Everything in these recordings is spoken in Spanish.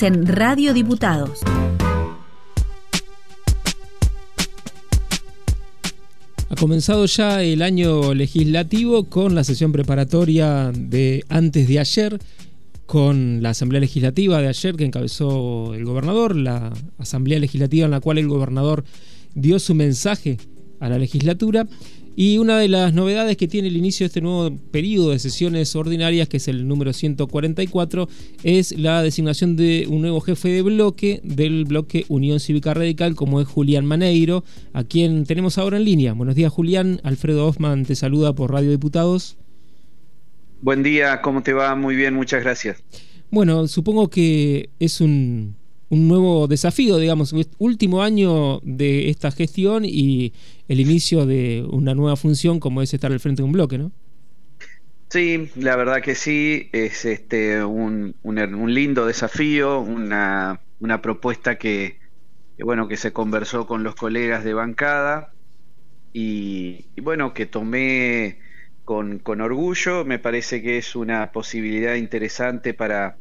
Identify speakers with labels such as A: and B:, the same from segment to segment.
A: en Radio Diputados.
B: Ha comenzado ya el año legislativo con la sesión preparatoria de antes de ayer, con la Asamblea Legislativa de ayer que encabezó el gobernador, la Asamblea Legislativa en la cual el gobernador dio su mensaje a la legislatura y una de las novedades que tiene el inicio de este nuevo periodo de sesiones ordinarias, que es el número 144, es la designación de un nuevo jefe de bloque del bloque Unión Cívica Radical, como es Julián Maneiro, a quien tenemos ahora en línea. Buenos días, Julián. Alfredo Hoffman te saluda por Radio Diputados.
C: Buen día, ¿cómo te va? Muy bien, muchas gracias.
B: Bueno, supongo que es un, un nuevo desafío, digamos, último año de esta gestión y el inicio de una nueva función como es estar al frente de un bloque, ¿no?
C: Sí, la verdad que sí, es este un, un, lindo desafío, una, una propuesta que, bueno, que se conversó con los colegas de bancada y, y bueno, que tomé con, con orgullo, me parece que es una posibilidad interesante para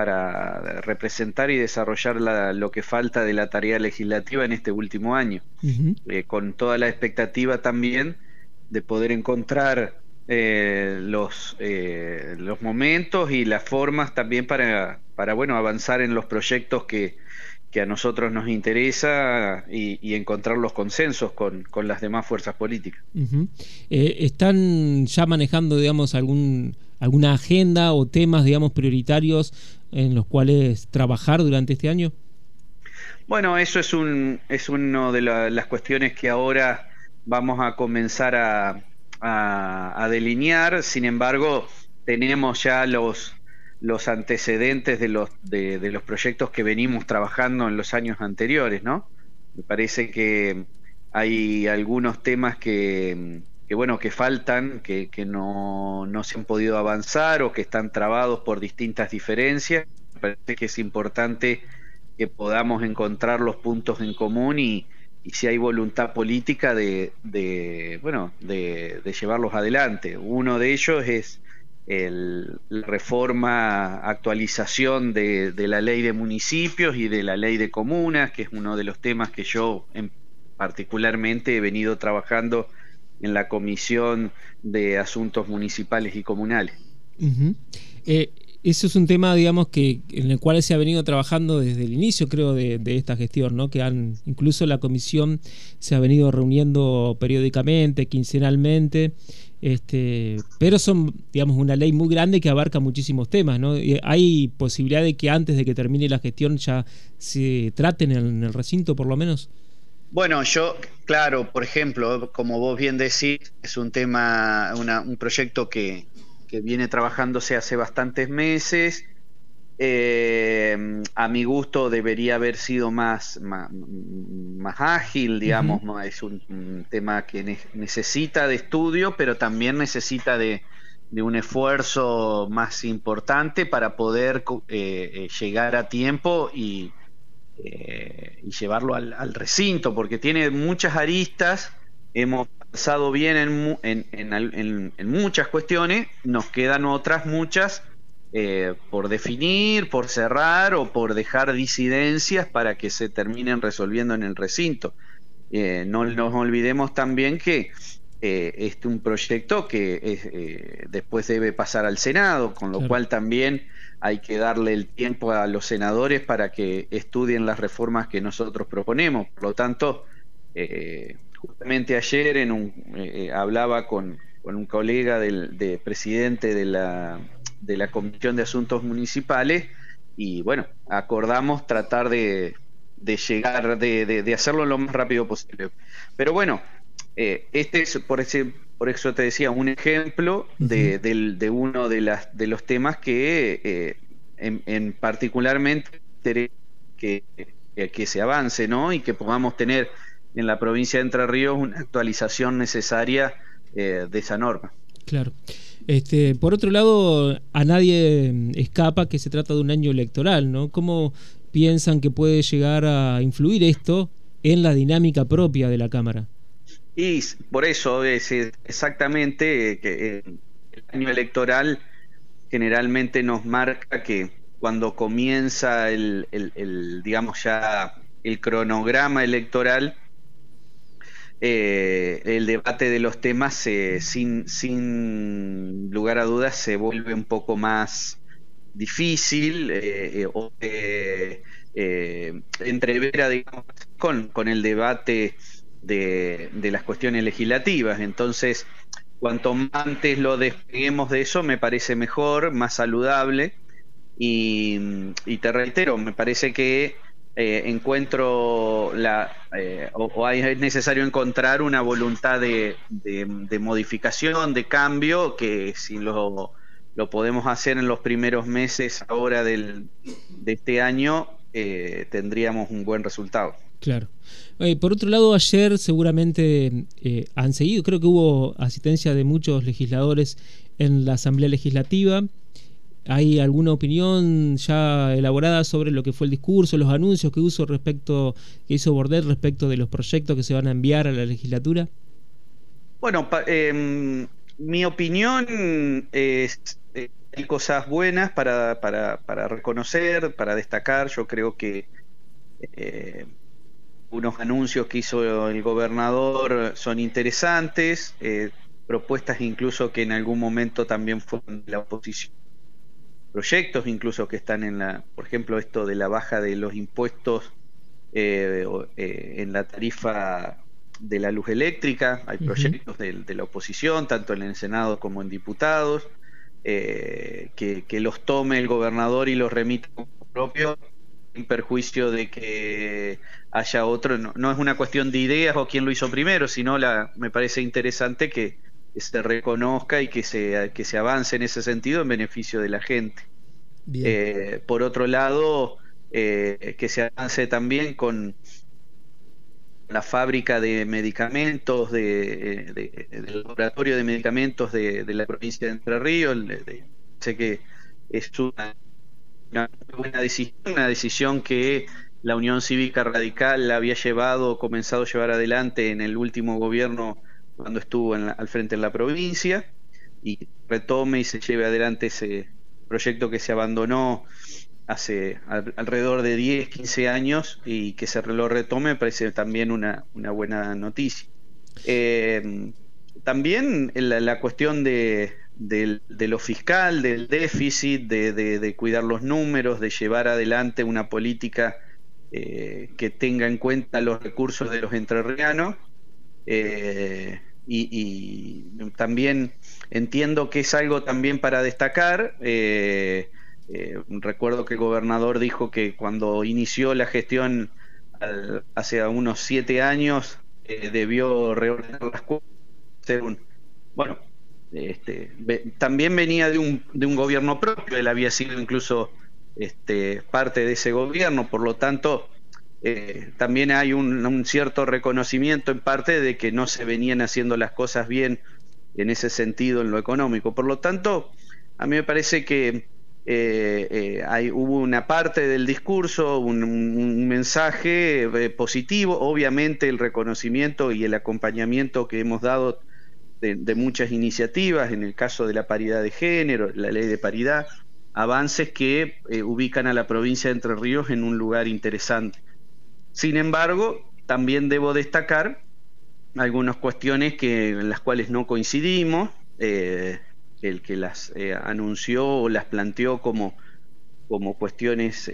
C: para representar y desarrollar lo que falta de la tarea legislativa en este último año, eh, con toda la expectativa también de poder encontrar eh, los, eh, los momentos y las formas también para, para bueno, avanzar en los proyectos que, que a nosotros nos interesa y, encontrar los consensos con, con, las demás fuerzas políticas.
B: ¿Están ya manejando, digamos, algún alguna agenda o temas, digamos, prioritarios en los cuales trabajar durante este año?
C: Bueno, eso es un es una de las cuestiones que ahora vamos a comenzar a, a, delinear. Sin embargo, tenemos ya los los antecedentes de los de, de, los proyectos que venimos trabajando en los años anteriores, ¿no? Me parece que hay algunos temas que, que bueno, que faltan, que, no, no, se han podido avanzar o que están trabados por distintas diferencias. Me parece que es importante que podamos encontrar los puntos en común y, y si hay voluntad política de, de bueno, de, llevarlos adelante. Uno de ellos es el, la reforma, actualización de, de, la ley de municipios y de la ley de comunas, que es uno de los temas que yo en, particularmente he venido trabajando en la Comisión de Asuntos Municipales y Comunales.
B: Eh, eso es un tema, digamos, que en el cual se ha venido trabajando desde el inicio, creo, de, esta gestión, ¿no? Que han, incluso la comisión se ha venido reuniendo periódicamente, quincenalmente, este, pero son, digamos, una ley muy grande que abarca muchísimos temas, ¿no? ¿Hay posibilidad de que antes de que termine la gestión ya se traten en el recinto, por lo menos?
C: Bueno, yo, claro, por ejemplo, como vos bien decís, es un tema, un proyecto que, viene trabajándose hace bastantes meses. Eh, a mi gusto debería haber sido más, más, ágil, digamos, es un, tema que necesita de estudio, pero también necesita de, un esfuerzo más importante para poder eh, eh, llegar a tiempo y, eh, y llevarlo al, recinto, porque tiene muchas aristas, hemos pasado bien en, en, muchas cuestiones, nos quedan otras muchas eh, por definir, por cerrar o por dejar disidencias para que se terminen resolviendo en el recinto. Eh, no nos olvidemos también que este es un proyecto que después debe pasar al Senado, con lo cual también hay que darle el tiempo a los senadores para que estudien las reformas que nosotros proponemos. Por lo tanto, eh, justamente ayer en un, eh, hablaba con, un colega del presidente de la, de la Comisión de Asuntos Municipales y bueno, acordamos tratar de, de llegar, de, de, hacerlo lo más rápido posible. Pero bueno, eh, este es por ese por eso te decía, un ejemplo de, de, uno de, las, de los temas que eh, en, particularmente que, que se avance, ¿no? Y que podamos tener en la provincia de Entre Ríos una actualización necesaria eh, de esa norma.
B: Claro. Este, por otro lado, a nadie escapa que se trata de un año electoral, ¿no? ¿Cómo piensan que puede llegar a influir esto en la dinámica propia de la Cámara?
C: Y por eso es exactamente que el año electoral generalmente nos marca que, cuando comienza el, digamos ya el cronograma electoral, eh, el debate de los temas sin, sin lugar a dudas se vuelve un poco más difícil eh, o entrevera digamos, con, con el debate de, de las cuestiones legislativas. Entonces, cuanto antes lo despeguemos de eso, me parece mejor, más saludable. Y, te reitero, me parece que eh, encuentro la eh, o, es necesario encontrar una voluntad de, modificación, de cambio, que si lo, lo, podemos hacer en los primeros meses ahora del, de este año, eh, tendríamos un buen resultado.
B: Claro. Eh, por otro lado, ayer seguramente eh, han seguido, creo que hubo asistencia de muchos legisladores en la Asamblea Legislativa. ¿Hay alguna opinión ya elaborada sobre lo que fue el discurso, los anuncios que, hizo respecto, que hizo Bordet respecto de los proyectos que se van a enviar a la legislatura?
C: Bueno, em, mi opinión es, eh, hay cosas buenas para, para, para, reconocer, para destacar. Yo creo que unos anuncios que hizo el gobernador son interesantes, eh, propuestas incluso que en algún momento también fueron de la oposición, proyectos incluso que están en la, por ejemplo, esto de la baja de los impuestos eh, eh, en la tarifa de la luz eléctrica, hay proyectos de, la oposición, tanto en el Senado como en diputados, que, que, los tome el gobernador y los remita como propios en perjuicio de que haya otro. No, es una cuestión de ideas o quién lo hizo primero, sino la, me parece interesante que, se reconozca y que se, que se avance en ese sentido en beneficio de la gente. Eh, por otro lado, eh, que se avance también con la fábrica de medicamentos, de, del laboratorio de medicamentos de, la provincia de Entre Ríos. sé que es una una decisión, una decisión que la Unión Cívica Radical había llevado, comenzado a llevar adelante en el último gobierno cuando estuvo al frente en la provincia y retome y se lleve adelante ese proyecto que se abandonó hace alrededor de 10, 15 años y que se lo retome me parece también una, buena noticia. Eh, también la cuestión de, de lo fiscal, del déficit, de, cuidar los números, de llevar adelante una política eh, que tenga en cuenta los recursos de los entrerrianos. Eh, y, también entiendo que es algo también para destacar. Eh, recuerdo que el gobernador dijo que cuando inició la gestión hace unos siete años debió reordenar las cosas. Bueno, este, también venía de un, de un gobierno propio, él había sido incluso este, parte de ese gobierno, por lo tanto, eh, también hay un, cierto reconocimiento en parte de que no se venían haciendo las cosas bien en ese sentido en lo económico. Por lo tanto, a mí me parece que eh, eh, hay, hubo una parte del discurso, un mensaje positivo, obviamente el reconocimiento y el acompañamiento que hemos dado de, muchas iniciativas, en el caso de la paridad de género, la ley de paridad, avances que eh, ubican a la provincia de Entre Ríos en un lugar interesante. Sin embargo, también debo destacar algunas cuestiones que, en las cuales no coincidimos, eh, el que las eh, anunció o las planteó como, como cuestiones,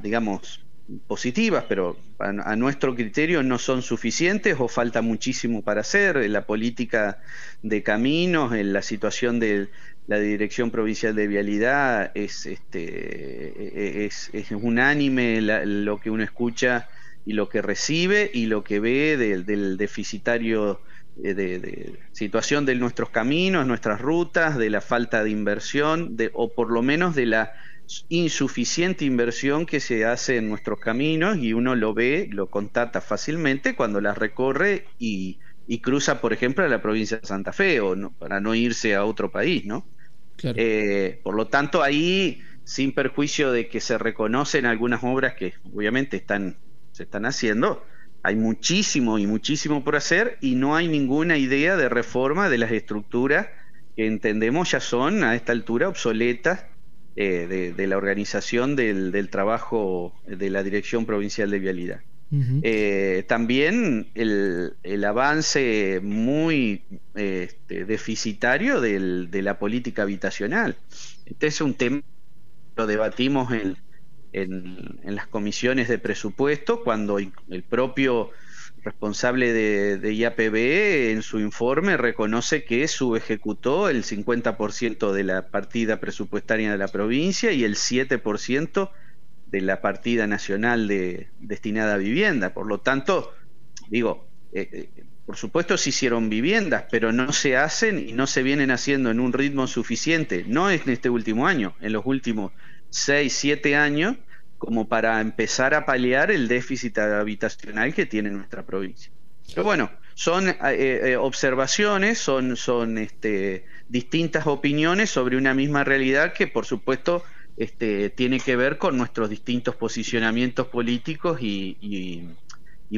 C: digamos, positivas, pero a, nuestro criterio no son suficientes o falta muchísimo para hacer. La política de caminos, en la situación de la Dirección Provincial de Vialidad, es, este, es, unánime lo que uno escucha y lo que recibe y lo que ve del, deficitario eh, de, situación de nuestros caminos, nuestras rutas, de la falta de inversión, de, o por lo menos de la insuficiente inversión que se hace en nuestros caminos y uno lo ve, lo contata fácilmente cuando las recorre y, cruza, por ejemplo, a la provincia de Santa Fe o no, para no irse a otro país, ¿no? Eh, por lo tanto, ahí, sin perjuicio de que se reconocen algunas obras que obviamente están, se están haciendo, hay muchísimo y muchísimo por hacer y no hay ninguna idea de reforma de las estructuras que entendemos ya son a esta altura obsoletas eh, de, la organización del, trabajo de la Dirección Provincial de Vialidad. Eh, también el, avance muy este, deficitario de la política habitacional. Este es un tema que lo debatimos en, en, las comisiones de presupuesto cuando el propio responsable de, IAPB en su informe reconoce que subejecutó el 50% de la partida presupuestaria de la provincia y el 7% de la partida nacional de, destinada a vivienda. Por lo tanto, digo, eh, eh, por supuesto se hicieron viviendas, pero no se hacen y no se vienen haciendo en un ritmo suficiente, no es en este último año, en los últimos 6, 7 años, como para empezar a paliar el déficit habitacional que tiene nuestra provincia. Pero bueno, son eh, eh, observaciones, son, este, distintas opiniones sobre una misma realidad que por supuesto este, tiene que ver con nuestros distintos posicionamientos políticos y,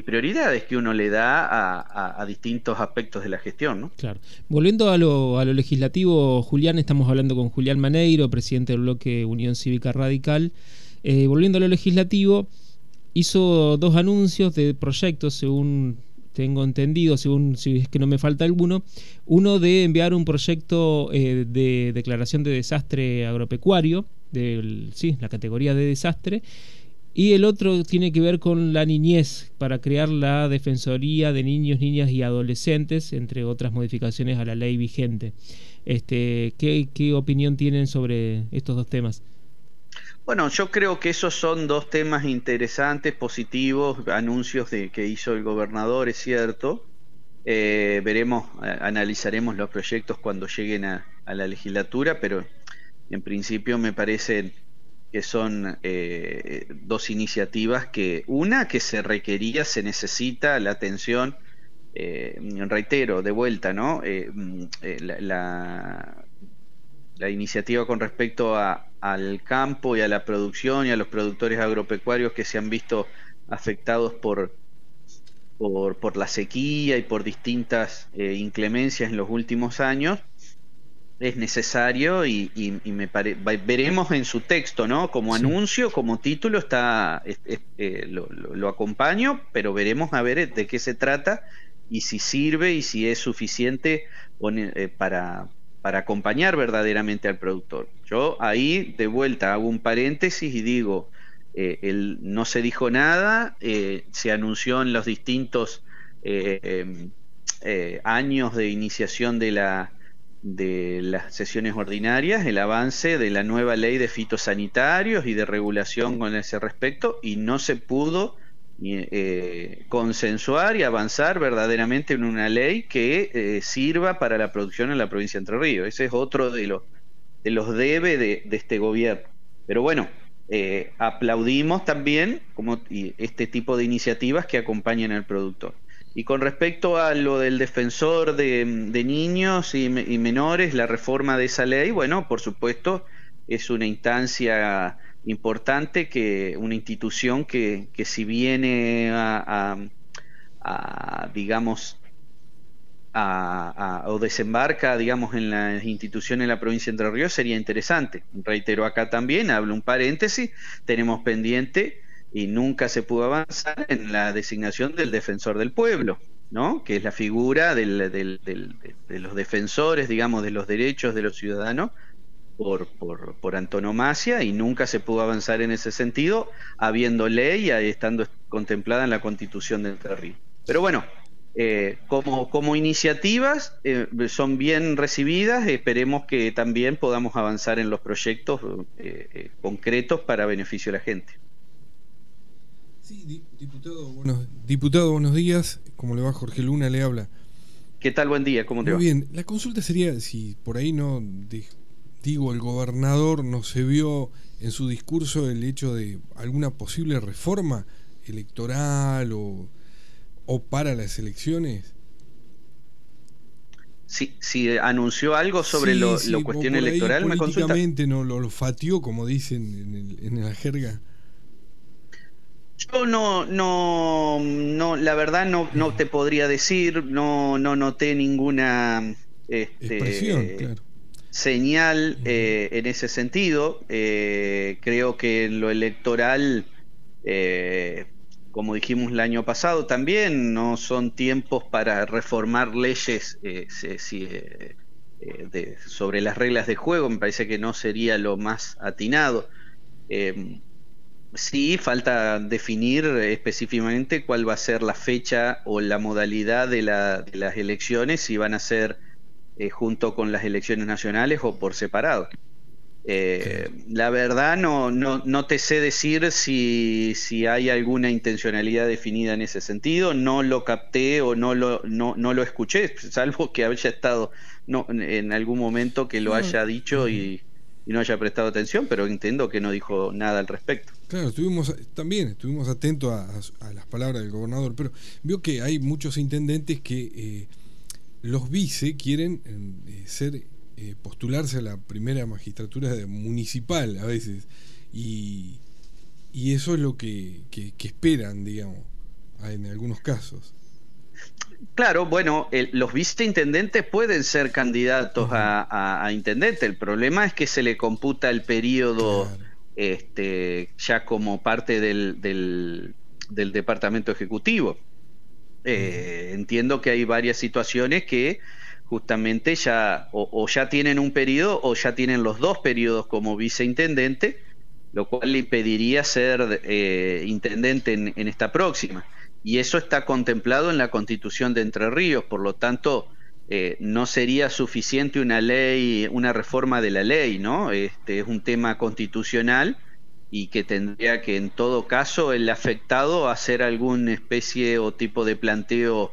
C: prioridades que uno le da a, distintos aspectos de la gestión. ¿no?
B: Claro. Volviendo a lo, a lo legislativo, Julián, estamos hablando con Julián Maneiro, presidente del bloque Unión Cívica Radical. Eh, volviendo a lo legislativo, hizo dos anuncios de proyectos, según tengo entendido, según si es que no me falta alguno. Uno de enviar un proyecto eh, de declaración de desastre agropecuario, de sí, la categoría de desastre. Y el otro tiene que ver con la niñez, para crear la Defensoría de Niños, Niñas y Adolescentes, entre otras modificaciones a la ley vigente. Este, ¿qué, qué opinión tienen sobre estos dos temas?
C: Bueno, yo creo que esos son dos temas interesantes, positivos, anuncios de, que hizo el gobernador, es cierto. Eh, veremos, analizaremos los proyectos cuando lleguen a, la legislatura, pero en principio me parecen que son eh, dos iniciativas que, una, que se requería, se necesita la atención, eh, reitero, de vuelta, ¿no? Mm, la, la iniciativa con respecto a, al campo y a la producción y a los productores agropecuarios que se han visto afectados por, por, la sequía y por distintas eh, inclemencias en los últimos años, es necesario y, me veremos en su texto, ¿no? Como anuncio, como título, está eh, lo, acompaño, pero veremos a ver de qué se trata y si sirve y si es suficiente eh, para, para acompañar verdaderamente al productor. Yo ahí de vuelta hago un paréntesis y digo, eh, no se dijo nada, eh, se anunció en los distintos eh, em, años de iniciación de, la, de las sesiones ordinarias el avance de la nueva ley de fitosanitarios y de regulación con ese respecto y no se pudo eh, consensuar y avanzar verdaderamente en una ley que eh, sirva para la producción en la provincia de Entre Ríos. Ese es otro de los, de los debe de, este gobierno. Pero bueno, eh, aplaudimos también como, este tipo de iniciativas que acompañan al productor. Y con respecto a lo del defensor de, niños y, y, menores, la reforma de esa ley, bueno, por supuesto, es una instancia importante que una institución que, que si viene a, digamos, a, o desembarca, digamos, en la institución en la provincia de Entre Ríos, sería interesante. Reitero acá también, hablo un paréntesis, tenemos pendiente y nunca se pudo avanzar en la designación del defensor del pueblo, ¿no? que es la figura del, de los defensores, digamos, de los derechos de los ciudadanos por, por, por, antonomasia y nunca se pudo avanzar en ese sentido, habiendo ley y estando contemplada en la constitución de Entre Pero bueno, eh, como, como iniciativas eh, son bien recibidas, esperemos que también podamos avanzar en los proyectos eh, concretos para beneficio de la gente.
D: Sí, diputado, buenos, diputado, buenos días. ¿Cómo le va Jorge Luna? Le habla.
C: ¿Qué tal? Buen día, ¿cómo te
D: Muy bien, la consulta sería si por ahí no el gobernador no se vio en su discurso el hecho de alguna posible reforma electoral o, para las elecciones?
C: Sí, si anunció algo sobre lo, cuestión electoral,
D: me políticamente no lo, lo fatió, como dicen en, la jerga.
C: Yo no, no, no, la verdad no, no te podría decir, no, no noté ninguna
D: este, expresión, claro
C: señal eh, en ese sentido. Eh, creo que en lo electoral, eh, como dijimos el año pasado, también no son tiempos para reformar leyes sobre las reglas de juego. Me parece que no sería lo más atinado. Sí, falta definir específicamente cuál va a ser la fecha o la modalidad de, de las elecciones, si van a ser eh, junto con las elecciones nacionales o por separado. Eh, la verdad no, no, no, te sé decir si, si, hay alguna intencionalidad definida en ese sentido, no lo capté o no lo, no, no lo escuché, salvo que haya estado no, en algún momento que lo mm. haya dicho y, no haya prestado atención, pero entiendo que no dijo nada al respecto.
D: Claro, estuvimos también estuvimos atentos a, las palabras del gobernador, pero vio que hay muchos intendentes que eh, los vice quieren eh, ser eh, postularse a la primera magistratura municipal a veces y, eso es lo que, esperan, digamos, en algunos casos.
C: Claro, bueno, los viceintendentes pueden ser candidatos a, intendente. El problema es que se le computa el periodo este, ya como parte del, del, del departamento ejecutivo. Eh, entiendo que hay varias situaciones que justamente ya o, ya tienen un periodo o ya tienen los dos periodos como viceintendente, lo cual le impediría ser eh, intendente en, esta próxima. Y eso está contemplado en la constitución de Entre Ríos, por lo tanto, eh, no sería suficiente una ley, una reforma de la ley, ¿no? Este es un tema constitucional y que tendría que en todo caso el afectado hacer alguna especie o tipo de planteo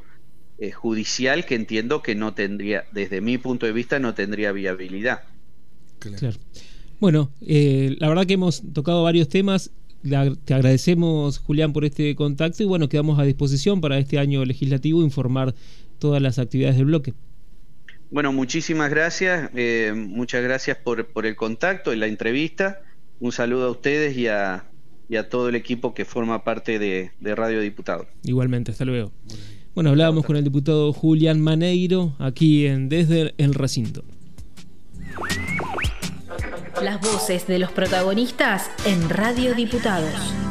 C: eh, judicial que entiendo que no tendría, desde mi punto de vista, no tendría viabilidad.
B: Claro. Bueno, eh, la verdad que hemos tocado varios temas. te agradecemos, Julián, por este contacto y bueno, quedamos a disposición para este año legislativo informar todas las actividades del bloque.
C: Bueno, muchísimas gracias. Eh, muchas gracias por, por el contacto y la entrevista un saludo a ustedes y a, todo el equipo que forma parte de, Radio Diputado.
B: Igualmente, hasta luego. Bueno, hablábamos con el diputado Julián Maneiro aquí en Desde el Recinto.
A: Las voces de los protagonistas en Radio Diputados.